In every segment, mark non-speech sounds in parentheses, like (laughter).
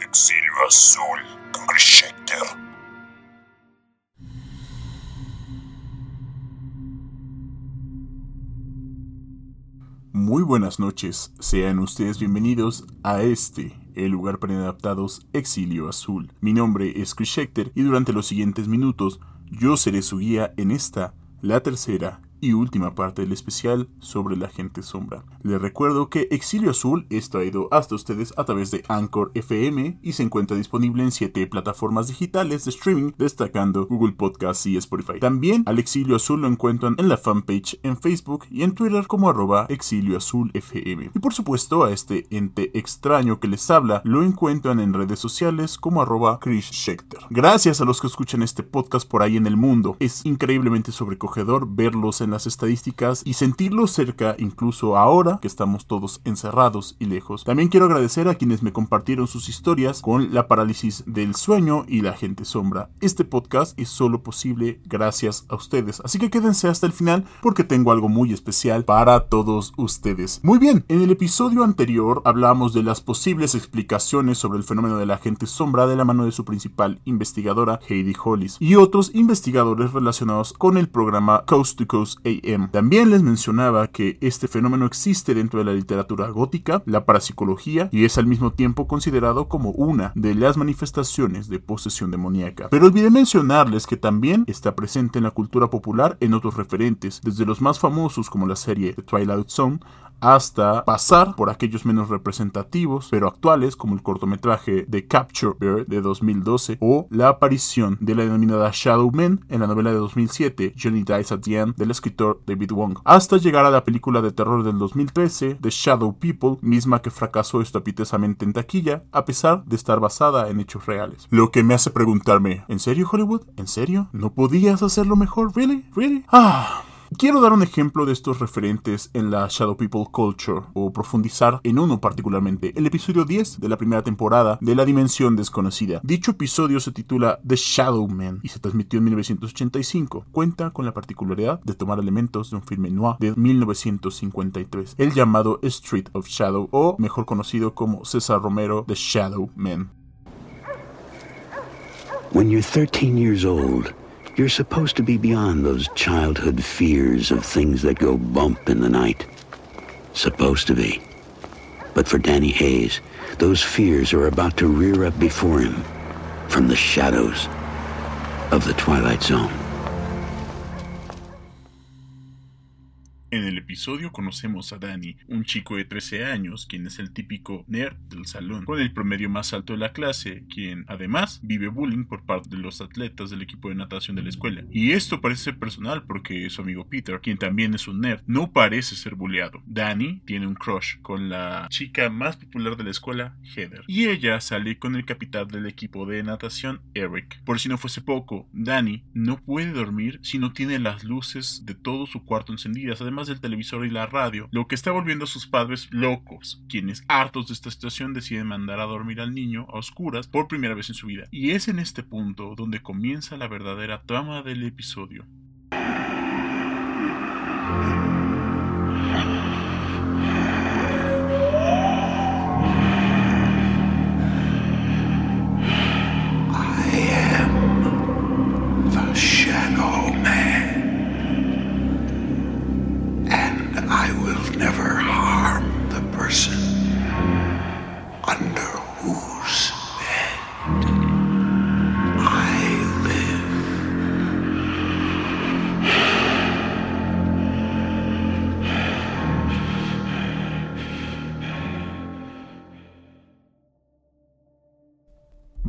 Exilio Azul Schecter. Muy buenas noches, sean ustedes bienvenidos a este, el lugar para inadaptados Exilio Azul. Mi nombre es Chris Schechter y durante los siguientes minutos yo seré su guía en esta, la tercera y última parte del especial sobre la gente sombra. Les recuerdo que Exilio Azul es traído hasta ustedes a través de Anchor FM y se encuentra disponible en 7 plataformas digitales de streaming, destacando Google Podcasts y Spotify. También al Exilio Azul lo encuentran en la fanpage en Facebook y en Twitter como arroba Exilio Azul FM. Y por supuesto a este ente extraño que les habla lo encuentran en redes sociales como arroba Chris Schechter. Gracias a los que escuchan este podcast por ahí en el mundo. Es increíblemente sobrecogedor verlos en las estadísticas y sentirlo cerca incluso ahora que estamos todos encerrados y lejos. También quiero agradecer a quienes me compartieron sus historias con la parálisis del sueño y la gente sombra. Este podcast es solo posible gracias a ustedes, así que quédense hasta el final porque tengo algo muy especial para todos ustedes. Muy bien, en el episodio anterior hablamos de las posibles explicaciones sobre el fenómeno de la gente sombra de la mano de su principal investigadora Heidi Hollis y otros investigadores relacionados con el programa Coast to Coast AM. También les mencionaba que este fenómeno existe dentro de la literatura gótica, la parapsicología y es al mismo tiempo considerado como una de las manifestaciones de posesión demoníaca. Pero olvidé mencionarles que también está presente en la cultura popular en otros referentes, desde los más famosos como la serie The Twilight Zone hasta pasar por aquellos menos representativos pero actuales como el cortometraje de Capture Bear de 2012 o la aparición de la denominada Shadow Man en la novela de 2007 Johnny Dies at the End del escritor David Wong hasta llegar a la película de terror del 2013 The Shadow People misma que fracasó estapitesamente en taquilla a pesar de estar basada en hechos reales lo que me hace preguntarme ¿en serio Hollywood? ¿en serio? ¿no podías hacerlo mejor? ¿really? ¿really? ah Quiero dar un ejemplo de estos referentes en la Shadow People Culture, o profundizar en uno particularmente, el episodio 10 de la primera temporada de La Dimensión Desconocida. Dicho episodio se titula The Shadow Man y se transmitió en 1985. Cuenta con la particularidad de tomar elementos de un filme noir de 1953, el llamado Street of Shadow, o mejor conocido como César Romero The Shadow Man. When you're 13 years old, You're supposed to be beyond those childhood fears of things that go bump in the night. Supposed to be. But for Danny Hayes, those fears are about to rear up before him from the shadows of the Twilight Zone. El episodio conocemos a Danny, un chico de 13 años, quien es el típico nerd del salón, con el promedio más alto de la clase, quien además vive bullying por parte de los atletas del equipo de natación de la escuela. Y esto parece personal porque su amigo Peter, quien también es un nerd, no parece ser bulleado. Danny tiene un crush con la chica más popular de la escuela, Heather, y ella sale con el capitán del equipo de natación, Eric. Por si no fuese poco, Danny no puede dormir si no tiene las luces de todo su cuarto encendidas, además del televisor y la radio, lo que está volviendo a sus padres locos, quienes hartos de esta situación deciden mandar a dormir al niño a oscuras por primera vez en su vida. Y es en este punto donde comienza la verdadera trama del episodio.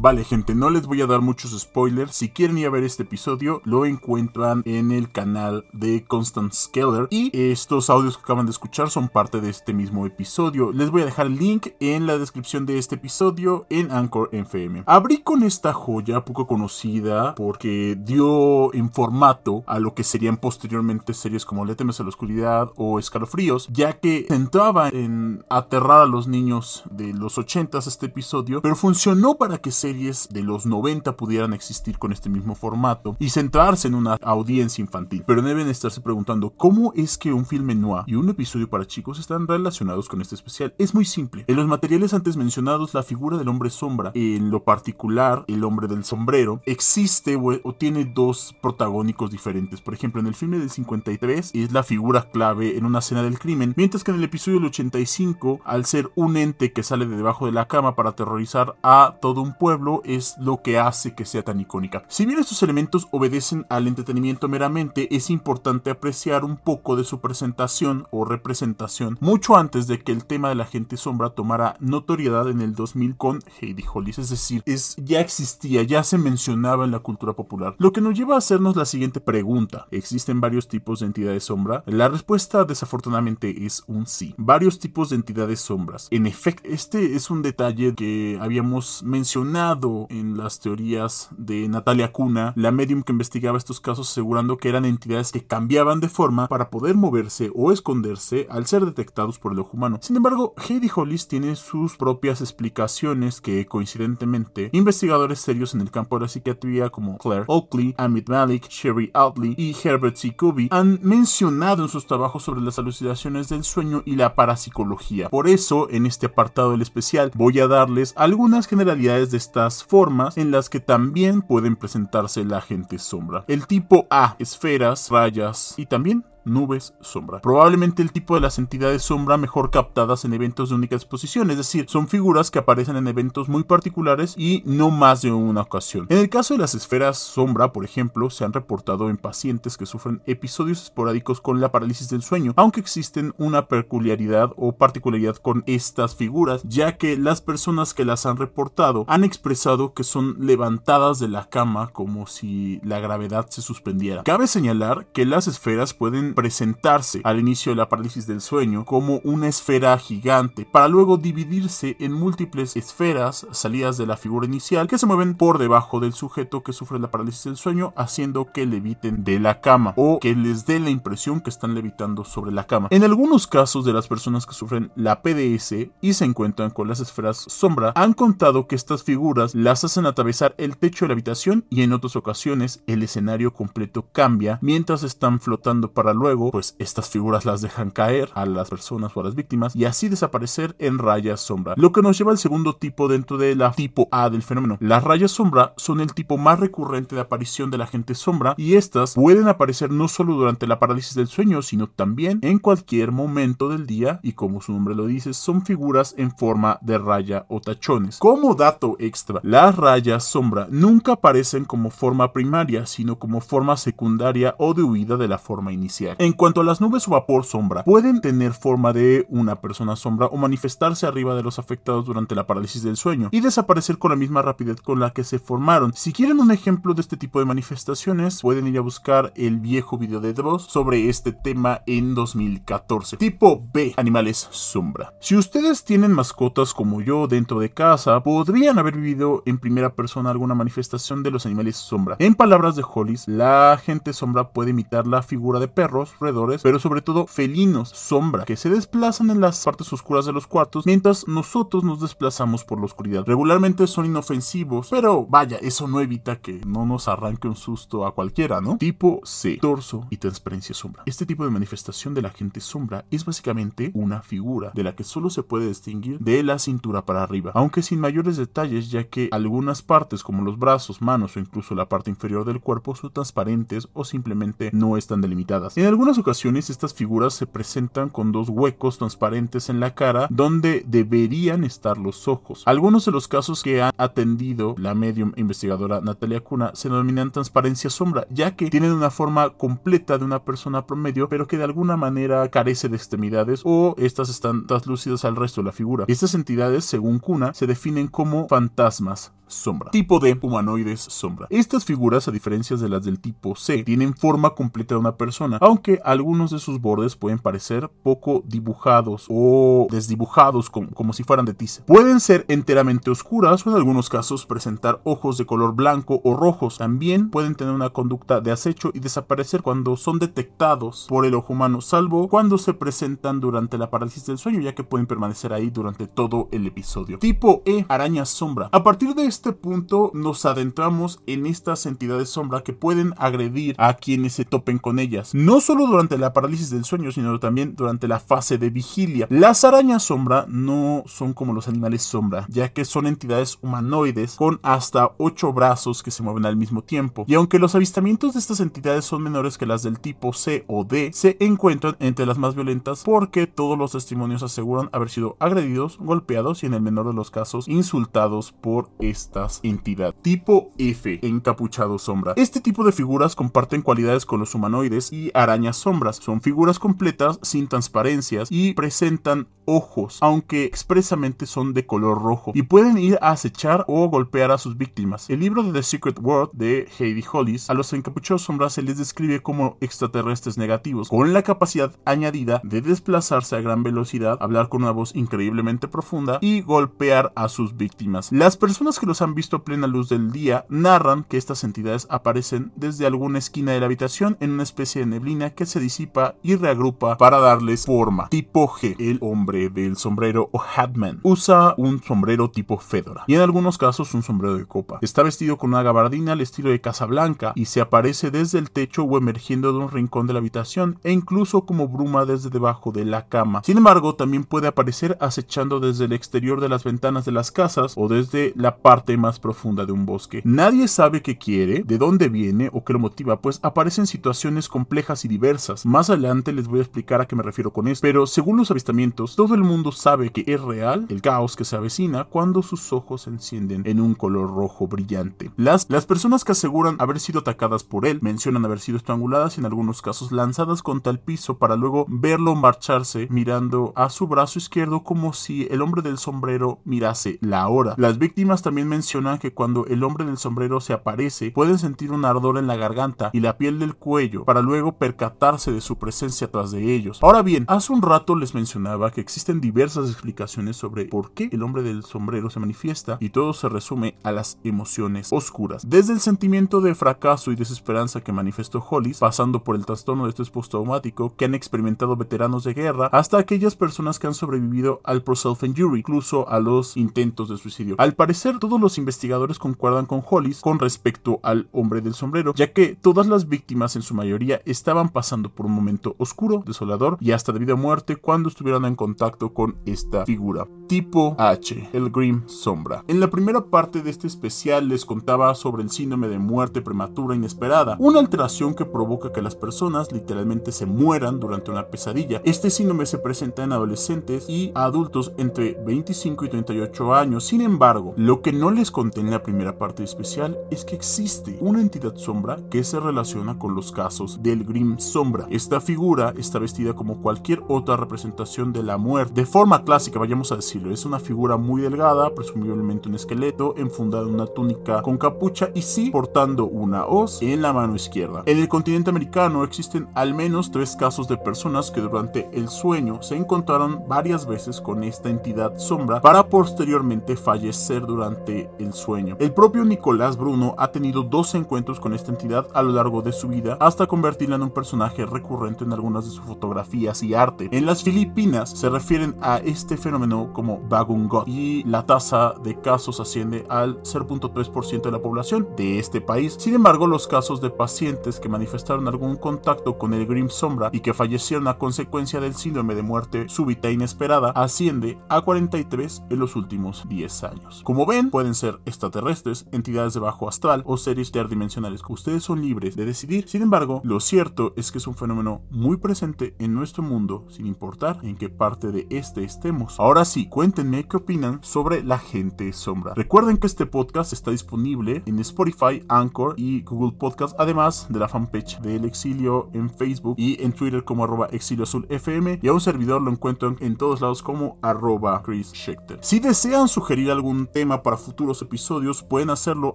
Vale, gente, no les voy a dar muchos spoilers. Si quieren ir a ver este episodio, lo encuentran en el canal de Constance Keller. Y estos audios que acaban de escuchar son parte de este mismo episodio. Les voy a dejar el link en la descripción de este episodio en Anchor FM. Abrí con esta joya poco conocida porque dio en formato a lo que serían posteriormente series como Le temes a la oscuridad o Escalofríos, ya que centraba en aterrar a los niños de los 80s este episodio, pero funcionó para que series de los 90 pudieran existir con este mismo formato y centrarse en una audiencia infantil. Pero deben estarse preguntando cómo es que un filme noir y un episodio para chicos están relacionados con este especial. Es muy simple. En los materiales antes mencionados, la figura del hombre sombra, en lo particular el hombre del sombrero, existe o, tiene dos protagónicos diferentes. Por ejemplo, en el filme del 53 es la figura clave en una escena del crimen, mientras que en el episodio del 85, al ser un ente que sale de debajo de la cama para aterrorizar a todo un pueblo, es lo que hace que sea tan icónica. Si bien estos elementos obedecen al entretenimiento meramente, es importante apreciar un poco de su presentación o representación mucho antes de que el tema de la gente sombra tomara notoriedad en el 2000 con Heidi Hollis, es decir, es, ya existía, ya se mencionaba en la cultura popular. Lo que nos lleva a hacernos la siguiente pregunta. ¿Existen varios tipos de entidades sombra? La respuesta desafortunadamente es un sí. Varios tipos de entidades sombras. En efecto, este es un detalle que habíamos mencionado en las teorías de Natalia Cuna, la medium que investigaba estos casos asegurando que eran entidades que cambiaban de forma para poder moverse o esconderse al ser detectados por el ojo humano. Sin embargo, Heidi Hollis tiene sus propias explicaciones que coincidentemente investigadores serios en el campo de la psiquiatría como Claire Oakley, Amit Malik, Sherry Outley y Herbert C. Kuby han mencionado en sus trabajos sobre las alucinaciones del sueño y la parapsicología. Por eso, en este apartado del especial voy a darles algunas generalidades de estas formas en las que también pueden presentarse la gente sombra. El tipo A, esferas, rayas y también nubes, sombra. Probablemente el tipo de las entidades sombra mejor captadas en eventos de única exposición, es decir, son figuras que aparecen en eventos muy particulares y no más de una ocasión. En el caso de las esferas sombra, por ejemplo, se han reportado en pacientes que sufren episodios esporádicos con la parálisis del sueño, aunque existen una peculiaridad o particularidad con estas figuras, ya que las personas que las han reportado han expresado que son levantadas de la cama como si la gravedad se suspendiera. Cabe señalar que las esferas pueden presentarse al inicio de la parálisis del sueño como una esfera gigante, para luego dividirse en múltiples esferas salidas de la figura inicial que se mueven por debajo del sujeto que sufre la parálisis del sueño, haciendo que leviten de la cama o que les dé la impresión que están levitando sobre la cama. En algunos casos de las personas que sufren la PDS y se encuentran con las esferas sombra, han contado que estas figuras las hacen atravesar el techo de la habitación y en otras ocasiones el escenario completo cambia mientras están flotando para luego luego, pues estas figuras las dejan caer a las personas o a las víctimas y así desaparecer en rayas sombra. Lo que nos lleva al segundo tipo dentro de la tipo A del fenómeno. Las rayas sombra son el tipo más recurrente de aparición de la gente sombra y estas pueden aparecer no solo durante la parálisis del sueño, sino también en cualquier momento del día y como su nombre lo dice, son figuras en forma de raya o tachones. Como dato extra, las rayas sombra nunca aparecen como forma primaria, sino como forma secundaria o de huida de la forma inicial. En cuanto a las nubes o vapor sombra, pueden tener forma de una persona sombra o manifestarse arriba de los afectados durante la parálisis del sueño y desaparecer con la misma rapidez con la que se formaron. Si quieren un ejemplo de este tipo de manifestaciones, pueden ir a buscar el viejo video de Dross sobre este tema en 2014. Tipo B, animales sombra. Si ustedes tienen mascotas como yo dentro de casa, podrían haber vivido en primera persona alguna manifestación de los animales sombra. En palabras de Hollis, la gente sombra puede imitar la figura de perros pero sobre todo felinos, sombra, que se desplazan en las partes oscuras de los cuartos mientras nosotros nos desplazamos por la oscuridad. Regularmente son inofensivos, pero vaya, eso no evita que no nos arranque un susto a cualquiera, ¿no? Tipo C, torso y transparencia sombra. Este tipo de manifestación de la gente sombra es básicamente una figura de la que solo se puede distinguir de la cintura para arriba, aunque sin mayores detalles ya que algunas partes como los brazos, manos o incluso la parte inferior del cuerpo son transparentes o simplemente no están delimitadas. Algunas ocasiones estas figuras se presentan con dos huecos transparentes en la cara donde deberían estar los ojos. Algunos de los casos que ha atendido la medium investigadora Natalia Cuna se denominan transparencia sombra, ya que tienen una forma completa de una persona promedio, pero que de alguna manera carece de extremidades o estas están translúcidas al resto de la figura. Estas entidades, según Cuna, se definen como fantasmas sombra. Tipo de humanoides sombra. Estas figuras, a diferencia de las del tipo C, tienen forma completa de una persona, aunque algunos de sus bordes pueden parecer poco dibujados o desdibujados como, como si fueran de tiza. Pueden ser enteramente oscuras o en algunos casos presentar ojos de color blanco o rojos. También pueden tener una conducta de acecho y desaparecer cuando son detectados por el ojo humano, salvo cuando se presentan durante la parálisis del sueño, ya que pueden permanecer ahí durante todo el episodio. Tipo E, araña sombra. A partir de este punto nos adentramos en estas entidades sombra que pueden agredir a quienes se topen con ellas, no solo durante la parálisis del sueño, sino también durante la fase de vigilia. Las arañas sombra no son como los animales sombra, ya que son entidades humanoides con hasta 8 brazos que se mueven al mismo tiempo. Y aunque los avistamientos de estas entidades son menores que las del tipo C o D, se encuentran entre las más violentas porque todos los testimonios aseguran haber sido agredidos, golpeados y en el menor de los casos insultados por estas entidades. Tipo F, encapuchado sombra. Este tipo de figuras comparten cualidades con los humanoides y arañas sombras. Son figuras completas sin transparencias y presentan ojos, aunque expresamente son de color rojo, y pueden ir a acechar o golpear a sus víctimas. El libro de The Secret World de Heidi Hollis, a los encapuchados sombras se les describe como extraterrestres negativos, con la capacidad añadida de desplazarse a gran velocidad, hablar con una voz increíblemente profunda y golpear a sus víctimas. Las personas que los han visto plena luz del día narran que estas entidades aparecen desde alguna esquina de la habitación en una especie de neblina que se disipa y reagrupa para darles forma. Tipo G, el hombre del sombrero o hatman, usa un sombrero tipo Fedora y en algunos casos un sombrero de copa. Está vestido con una gabardina al estilo de Casablanca y se aparece desde el techo o emergiendo de un rincón de la habitación e incluso como bruma desde debajo de la cama. Sin embargo, también puede aparecer acechando desde el exterior de las ventanas de las casas o desde la parte más profunda de un bosque. Nadie sabe qué quiere, de dónde viene o qué lo motiva, pues aparecen situaciones complejas y diversas. Más adelante les voy a explicar a qué me refiero con esto, pero según los avistamientos, todo el mundo sabe que es real el caos que se avecina cuando sus ojos se encienden en un color rojo brillante. Las, las personas que aseguran haber sido atacadas por él mencionan haber sido estranguladas y en algunos casos lanzadas contra el piso para luego verlo marcharse mirando a su brazo izquierdo como si el hombre del sombrero mirase la hora. Las víctimas también mencionan que cuando el hombre del sombrero se aparece pueden sentir un ardor en la garganta y la piel del cuello para luego percatarse de su presencia tras de ellos. Ahora bien, hace un rato les mencionaba que existen diversas explicaciones sobre por qué el hombre del sombrero se manifiesta y todo se resume a las emociones oscuras. Desde el sentimiento de fracaso y desesperanza que manifestó Hollis, pasando por el trastorno de estrés postraumático que han experimentado veteranos de guerra, hasta aquellas personas que han sobrevivido al pro-self-injury, incluso a los intentos de suicidio. Al parecer, todos los investigadores concuerdan con Hollis con respecto al hombre del sombrero, ya que todas las víctimas en su mayoría estaban pasando por un momento oscuro, desolador y hasta de vida muerte cuando estuvieron en contacto con esta figura. Tipo H, el Grim Sombra. En la primera parte de este especial les contaba sobre el síndrome de muerte prematura inesperada, una alteración que provoca que las personas literalmente se mueran durante una pesadilla. Este síndrome se presenta en adolescentes y adultos entre 25 y 38 años. Sin embargo, lo que no les conté en la primera parte especial es que existe una entidad sombra que se relaciona con los casos del Grim Sombra. Esta figura está vestida como cualquier otra representación de la muerte, de forma clásica, vayamos a decirlo. Es una figura muy delgada, presumiblemente un esqueleto, enfundado en una túnica con capucha y sí portando una hoz en la mano izquierda. En el continente americano existen al menos tres casos de personas que durante el sueño se encontraron varias veces con esta entidad sombra para posteriormente fallecer durante el sueño. El propio Nicolás Bruno ha tenido dos encuentros con esta entidad a lo largo de su vida hasta convertirla en un personaje recurrente en algunas de sus fotografías y arte. En las Filipinas se refieren a este fenómeno como Bagungot y la tasa de casos asciende al 0.3% de la población de este país. Sin embargo, los casos de pacientes que manifestaron algún contacto con el Grim Sombra y que fallecieron a consecuencia del síndrome de muerte súbita e inesperada asciende a 43 en los últimos 10 años. Como ven, pueden ser extraterrestres, entidades de bajo astral o seres interdimensionales. Ustedes son libres de decidir. Sin embargo, lo cierto es que es un fenómeno muy presente en nuestro mundo, sin importar en qué parte de este estemos. Ahora sí, cuéntenme qué opinan sobre la gente sombra. Recuerden que este podcast está disponible en Spotify, Anchor y Google Podcast, además de la fanpage del Exilio en Facebook y en Twitter como arroba Exilio Azul FM y a un servidor lo encuentran en todos lados como arroba Chris Schechter. Si desean sugerir algún tema para futuros episodios, pueden hacerlo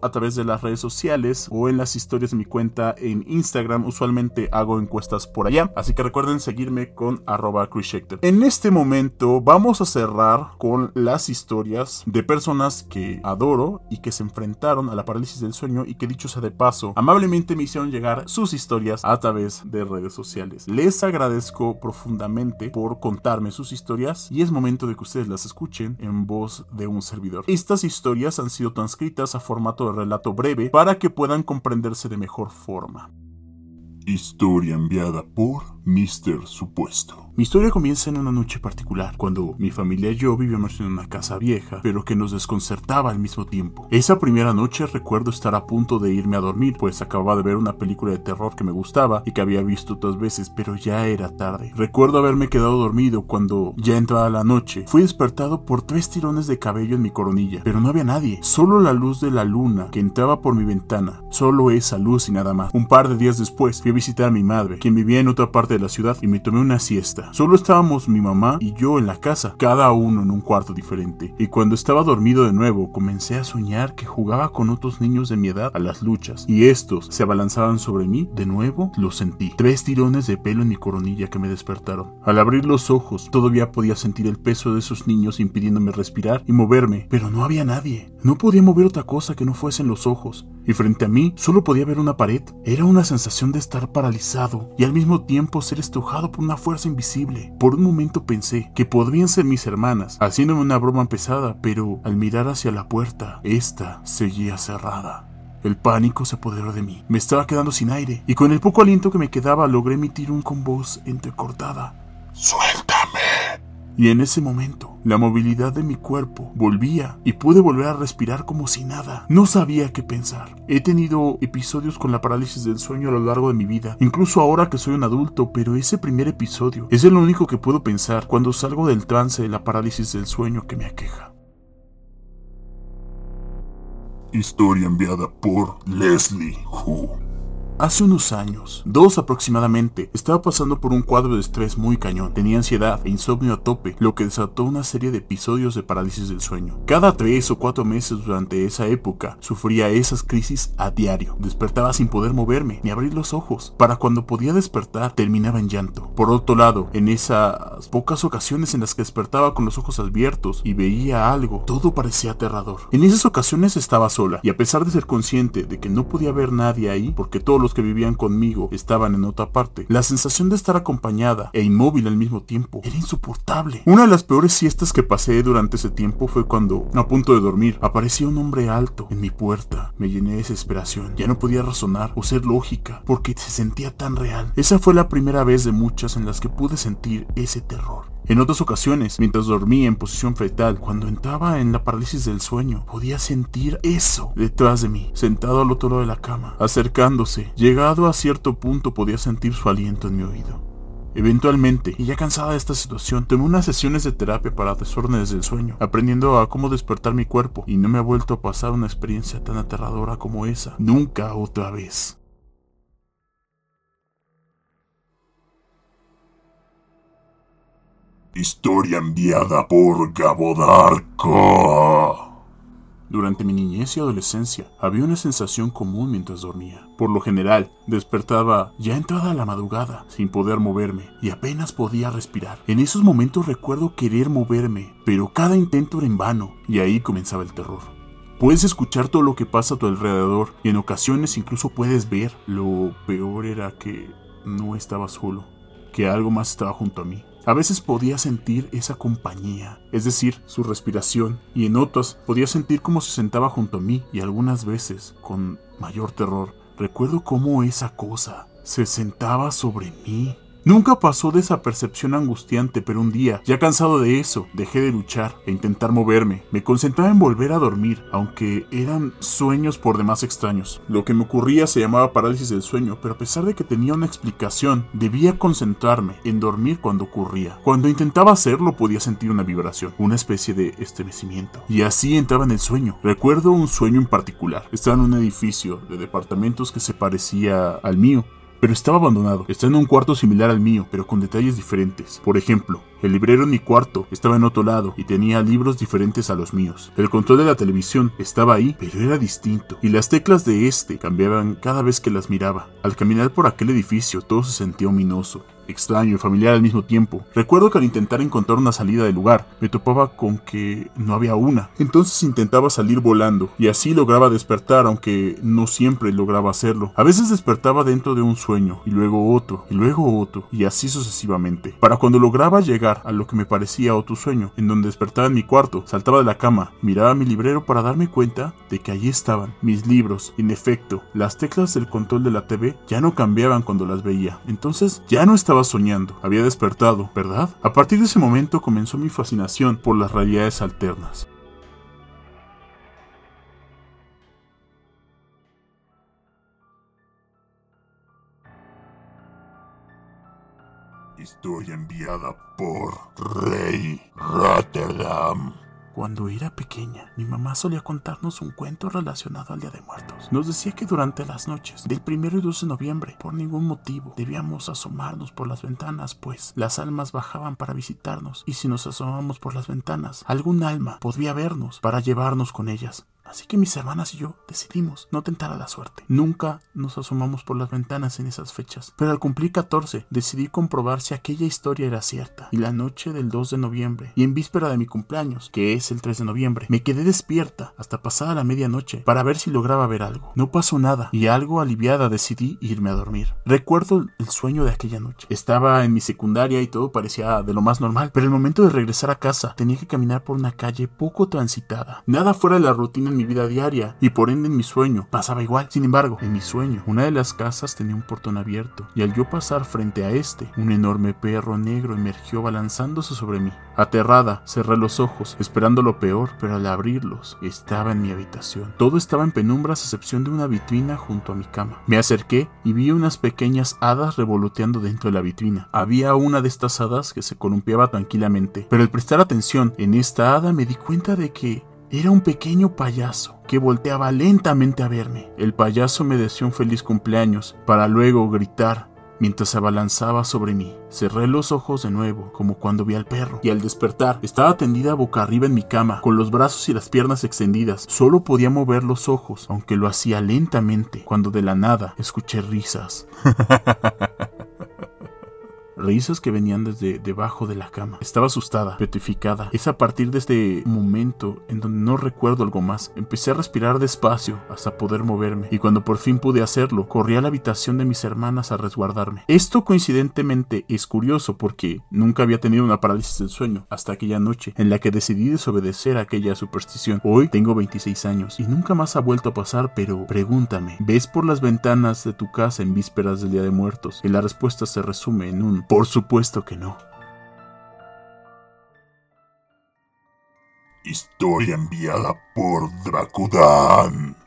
a través de las redes sociales o en las historias de mi cuenta en Instagram. Usualmente hago encuestas por allá, así que recuerden seguirme con arroba. En este momento vamos a cerrar con las historias de personas que adoro y que se enfrentaron a la parálisis del sueño y que dicho sea de paso, amablemente me hicieron llegar sus historias a través de redes sociales. Les agradezco profundamente por contarme sus historias y es momento de que ustedes las escuchen en voz de un servidor. Estas historias han sido transcritas a formato de relato breve para que puedan comprenderse de mejor forma. Historia enviada por Mr. Supuesto. Mi historia comienza en una noche particular, cuando mi familia y yo vivíamos en una casa vieja, pero que nos desconcertaba al mismo tiempo. Esa primera noche recuerdo estar a punto de irme a dormir, pues acababa de ver una película de terror que me gustaba y que había visto otras veces, pero ya era tarde. Recuerdo haberme quedado dormido cuando ya entraba la noche. Fui despertado por tres tirones de cabello en mi coronilla, pero no había nadie, solo la luz de la luna que entraba por mi ventana, solo esa luz y nada más. Un par de días después fui a visitar a mi madre, quien vivía en otra parte de la ciudad, y me tomé una siesta. Solo estábamos mi mamá y yo en la casa, cada uno en un cuarto diferente. Y cuando estaba dormido de nuevo, comencé a soñar que jugaba con otros niños de mi edad a las luchas. Y estos se abalanzaban sobre mí. De nuevo, lo sentí. Tres tirones de pelo en mi coronilla que me despertaron. Al abrir los ojos, todavía podía sentir el peso de esos niños impidiéndome respirar y moverme, pero no había nadie. No podía mover otra cosa que no fuesen los ojos y frente a mí solo podía ver una pared. Era una sensación de estar paralizado y al mismo tiempo ser estrujado por una fuerza invisible. Por un momento pensé que podrían ser mis hermanas, haciéndome una broma pesada, pero al mirar hacia la puerta, esta seguía cerrada. El pánico se apoderó de mí. Me estaba quedando sin aire y con el poco aliento que me quedaba logré emitir un con voz entrecortada. ¡Suéltame! Y en ese momento, la movilidad de mi cuerpo volvía y pude volver a respirar como si nada. No sabía qué pensar. He tenido episodios con la parálisis del sueño a lo largo de mi vida, incluso ahora que soy un adulto, pero ese primer episodio es el único que puedo pensar cuando salgo del trance de la parálisis del sueño que me aqueja. Historia enviada por Leslie Who. Hace unos años, dos aproximadamente, estaba pasando por un cuadro de estrés muy cañón. Tenía ansiedad e insomnio a tope, lo que desató una serie de episodios de parálisis del sueño. Cada tres o cuatro meses durante esa época, sufría esas crisis a diario. Despertaba sin poder moverme ni abrir los ojos. Para cuando podía despertar, terminaba en llanto. Por otro lado, en esas pocas ocasiones en las que despertaba con los ojos abiertos y veía algo, todo parecía aterrador. En esas ocasiones estaba sola, y a pesar de ser consciente de que no podía ver nadie ahí, porque todos los que vivían conmigo estaban en otra parte. La sensación de estar acompañada e inmóvil al mismo tiempo era insoportable. Una de las peores siestas que pasé durante ese tiempo fue cuando, a punto de dormir, apareció un hombre alto en mi puerta. Me llené de desesperación. Ya no podía razonar o ser lógica porque se sentía tan real. Esa fue la primera vez de muchas en las que pude sentir ese terror. En otras ocasiones, mientras dormía en posición fetal, cuando entraba en la parálisis del sueño, podía sentir eso detrás de mí, sentado al otro lado de la cama, acercándose. Llegado a cierto punto podía sentir su aliento en mi oído. Eventualmente, y ya cansada de esta situación, tomé unas sesiones de terapia para desórdenes del sueño, aprendiendo a cómo despertar mi cuerpo, y no me ha vuelto a pasar una experiencia tan aterradora como esa, nunca otra vez. Historia enviada por Gabodarko. Durante mi niñez y adolescencia había una sensación común mientras dormía. Por lo general, despertaba ya entrada la madrugada, sin poder moverme, y apenas podía respirar. En esos momentos recuerdo querer moverme, pero cada intento era en vano, y ahí comenzaba el terror. Puedes escuchar todo lo que pasa a tu alrededor, y en ocasiones incluso puedes ver. Lo peor era que no estaba solo, que algo más estaba junto a mí. A veces podía sentir esa compañía, es decir, su respiración, y en otras podía sentir cómo se sentaba junto a mí y algunas veces, con mayor terror, recuerdo cómo esa cosa se sentaba sobre mí Nunca pasó de esa percepción angustiante, pero un día, ya cansado de eso, dejé de luchar e intentar moverme. Me concentraba en volver a dormir, aunque eran sueños por demás extraños. Lo que me ocurría se llamaba parálisis del sueño, pero a pesar de que tenía una explicación, debía concentrarme en dormir cuando ocurría. Cuando intentaba hacerlo podía sentir una vibración, una especie de estremecimiento. Y así entraba en el sueño. Recuerdo un sueño en particular. Estaba en un edificio de departamentos que se parecía al mío pero estaba abandonado. Está en un cuarto similar al mío, pero con detalles diferentes. Por ejemplo, el librero en mi cuarto estaba en otro lado y tenía libros diferentes a los míos. El control de la televisión estaba ahí, pero era distinto, y las teclas de este cambiaban cada vez que las miraba. Al caminar por aquel edificio todo se sentía ominoso. Extraño y familiar al mismo tiempo. Recuerdo que al intentar encontrar una salida del lugar, me topaba con que no había una. Entonces intentaba salir volando, y así lograba despertar, aunque no siempre lograba hacerlo. A veces despertaba dentro de un sueño, y luego otro, y luego otro, y así sucesivamente. Para cuando lograba llegar a lo que me parecía otro sueño, en donde despertaba en mi cuarto, saltaba de la cama, miraba mi librero para darme cuenta de que allí estaban mis libros. En efecto, las teclas del control de la TV ya no cambiaban cuando las veía. Entonces ya no estaba soñando, había despertado, ¿verdad? A partir de ese momento comenzó mi fascinación por las realidades alternas. Estoy enviada por Rey Rotterdam. Cuando era pequeña, mi mamá solía contarnos un cuento relacionado al Día de Muertos. Nos decía que durante las noches del 1 y 2 de noviembre, por ningún motivo, debíamos asomarnos por las ventanas, pues las almas bajaban para visitarnos, y si nos asomamos por las ventanas, algún alma podría vernos para llevarnos con ellas. Así que mis hermanas y yo decidimos no tentar a la suerte. Nunca nos asomamos por las ventanas en esas fechas. Pero al cumplir 14 decidí comprobar si aquella historia era cierta. Y la noche del 2 de noviembre y en víspera de mi cumpleaños, que es el 3 de noviembre, me quedé despierta hasta pasada la medianoche para ver si lograba ver algo. No pasó nada y algo aliviada decidí irme a dormir. Recuerdo el sueño de aquella noche. Estaba en mi secundaria y todo parecía de lo más normal, pero el momento de regresar a casa tenía que caminar por una calle poco transitada. Nada fuera de la rutina mi vida diaria y por ende en mi sueño pasaba igual. Sin embargo, en mi sueño, una de las casas tenía un portón abierto y al yo pasar frente a este, un enorme perro negro emergió balanzándose sobre mí. Aterrada, cerré los ojos, esperando lo peor, pero al abrirlos, estaba en mi habitación. Todo estaba en penumbras a excepción de una vitrina junto a mi cama. Me acerqué y vi unas pequeñas hadas revoloteando dentro de la vitrina. Había una de estas hadas que se columpiaba tranquilamente, pero al prestar atención en esta hada me di cuenta de que era un pequeño payaso que volteaba lentamente a verme. El payaso me deseó un feliz cumpleaños para luego gritar mientras se abalanzaba sobre mí. Cerré los ojos de nuevo, como cuando vi al perro, y al despertar estaba tendida boca arriba en mi cama, con los brazos y las piernas extendidas. Solo podía mover los ojos, aunque lo hacía lentamente, cuando de la nada escuché risas. (laughs) risas que venían desde debajo de la cama. Estaba asustada, petrificada. Es a partir de este momento en donde no recuerdo algo más. Empecé a respirar despacio hasta poder moverme y cuando por fin pude hacerlo, corrí a la habitación de mis hermanas a resguardarme. Esto coincidentemente es curioso porque nunca había tenido una parálisis del sueño hasta aquella noche en la que decidí desobedecer aquella superstición. Hoy tengo 26 años y nunca más ha vuelto a pasar, pero pregúntame, ¿ves por las ventanas de tu casa en vísperas del Día de Muertos? Y la respuesta se resume en un por supuesto que no. Historia enviada por Dracudan.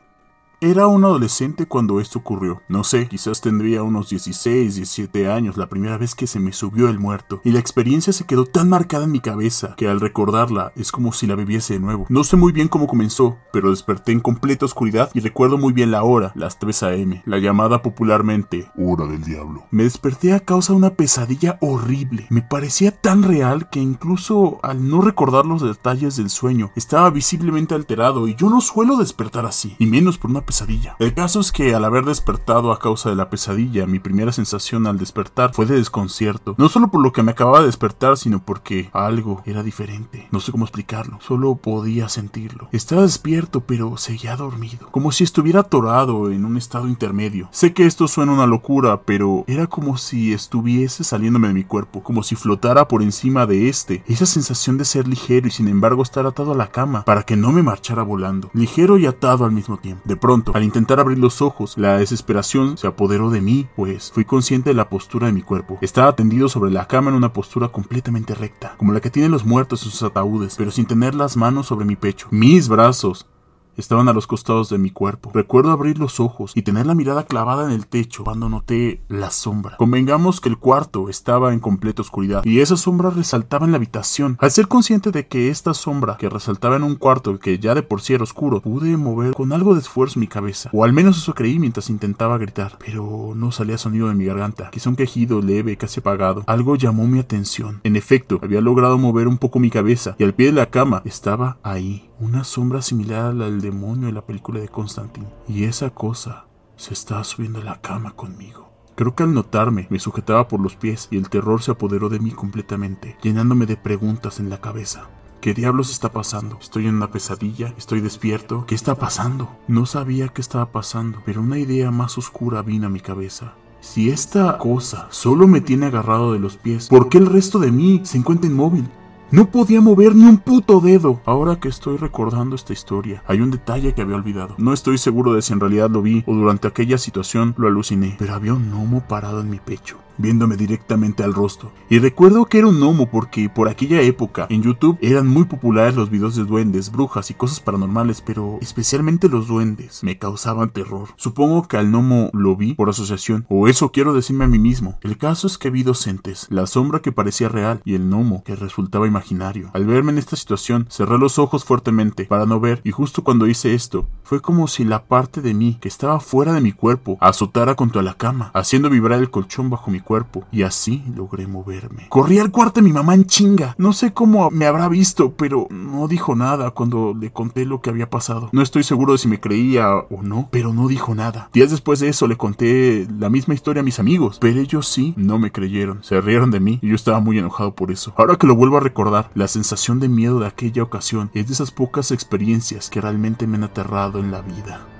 Era un adolescente cuando esto ocurrió. No sé, quizás tendría unos 16, 17 años la primera vez que se me subió el muerto. Y la experiencia se quedó tan marcada en mi cabeza que al recordarla es como si la bebiese de nuevo. No sé muy bien cómo comenzó, pero desperté en completa oscuridad y recuerdo muy bien la hora, las 3 a.m., la llamada popularmente Hora del Diablo. Me desperté a causa de una pesadilla horrible. Me parecía tan real que incluso al no recordar los detalles del sueño, estaba visiblemente alterado y yo no suelo despertar así, y menos por una pesadilla el caso es que al haber despertado a causa de la pesadilla, mi primera sensación al despertar fue de desconcierto. No solo por lo que me acababa de despertar, sino porque algo era diferente. No sé cómo explicarlo, solo podía sentirlo. Estaba despierto, pero seguía dormido, como si estuviera atorado en un estado intermedio. Sé que esto suena una locura, pero era como si estuviese saliéndome de mi cuerpo, como si flotara por encima de este. Esa sensación de ser ligero y sin embargo estar atado a la cama para que no me marchara volando. Ligero y atado al mismo tiempo. De pronto, al intentar abrir los ojos, la desesperación se apoderó de mí, pues fui consciente de la postura de mi cuerpo. Estaba tendido sobre la cama en una postura completamente recta, como la que tienen los muertos en sus ataúdes, pero sin tener las manos sobre mi pecho. Mis brazos estaban a los costados de mi cuerpo. Recuerdo abrir los ojos y tener la mirada clavada en el techo cuando noté la sombra. Convengamos que el cuarto estaba en completa oscuridad y esa sombra resaltaba en la habitación. Al ser consciente de que esta sombra que resaltaba en un cuarto que ya de por sí era oscuro, pude mover con algo de esfuerzo mi cabeza, o al menos eso creí mientras intentaba gritar, pero no salía sonido de mi garganta, quizá un quejido leve, casi apagado. Algo llamó mi atención. En efecto, había logrado mover un poco mi cabeza y al pie de la cama estaba ahí, una sombra similar a la del demonio de la película de Constantine. Y esa cosa se estaba subiendo a la cama conmigo. Creo que al notarme me sujetaba por los pies y el terror se apoderó de mí completamente, llenándome de preguntas en la cabeza. ¿Qué diablos está pasando? ¿Estoy en una pesadilla? ¿Estoy despierto? ¿Qué está pasando? No sabía qué estaba pasando, pero una idea más oscura vino a mi cabeza. Si esta cosa solo me tiene agarrado de los pies, ¿por qué el resto de mí se encuentra inmóvil? No podía mover ni un puto dedo. Ahora que estoy recordando esta historia, hay un detalle que había olvidado. No estoy seguro de si en realidad lo vi o durante aquella situación lo aluciné, pero había un gnomo parado en mi pecho viéndome directamente al rostro. Y recuerdo que era un gnomo porque por aquella época en YouTube eran muy populares los videos de duendes, brujas y cosas paranormales, pero especialmente los duendes me causaban terror. Supongo que al gnomo lo vi por asociación, o eso quiero decirme a mí mismo. El caso es que vi docentes, la sombra que parecía real y el gnomo que resultaba imaginario. Al verme en esta situación, cerré los ojos fuertemente para no ver y justo cuando hice esto, fue como si la parte de mí que estaba fuera de mi cuerpo azotara contra la cama, haciendo vibrar el colchón bajo mi cuerpo y así logré moverme. Corrí al cuarto de mi mamá en chinga. No sé cómo me habrá visto, pero no dijo nada cuando le conté lo que había pasado. No estoy seguro de si me creía o no, pero no dijo nada. Días después de eso le conté la misma historia a mis amigos, pero ellos sí no me creyeron. Se rieron de mí y yo estaba muy enojado por eso. Ahora que lo vuelvo a recordar, la sensación de miedo de aquella ocasión es de esas pocas experiencias que realmente me han aterrado en la vida.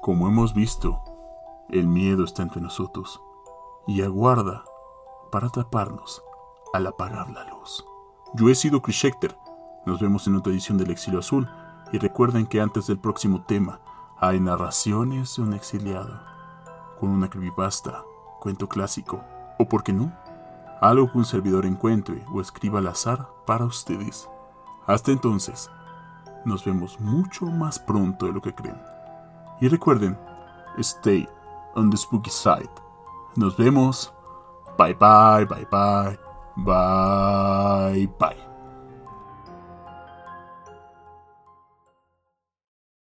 Como hemos visto, el miedo está entre nosotros y aguarda para atraparnos al apagar la luz. Yo he sido Chris Schechter. Nos vemos en otra edición del Exilio Azul y recuerden que antes del próximo tema hay narraciones de un exiliado con una creepypasta, cuento clásico o, por qué no, algo que un servidor encuentre o escriba al azar para ustedes. Hasta entonces, nos vemos mucho más pronto de lo que creen. Y recuerden, stay on the spooky side. Nos vemos. Bye bye, bye bye, bye bye.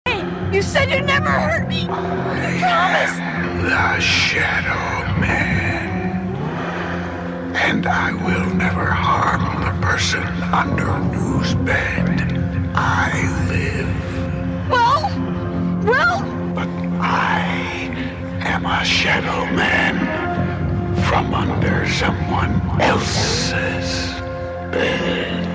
Hey! You said you'd never hurt me. You promised. The Shadow Man. And I will never harm the person under whose bed a Shadow Man from under someone else's bed.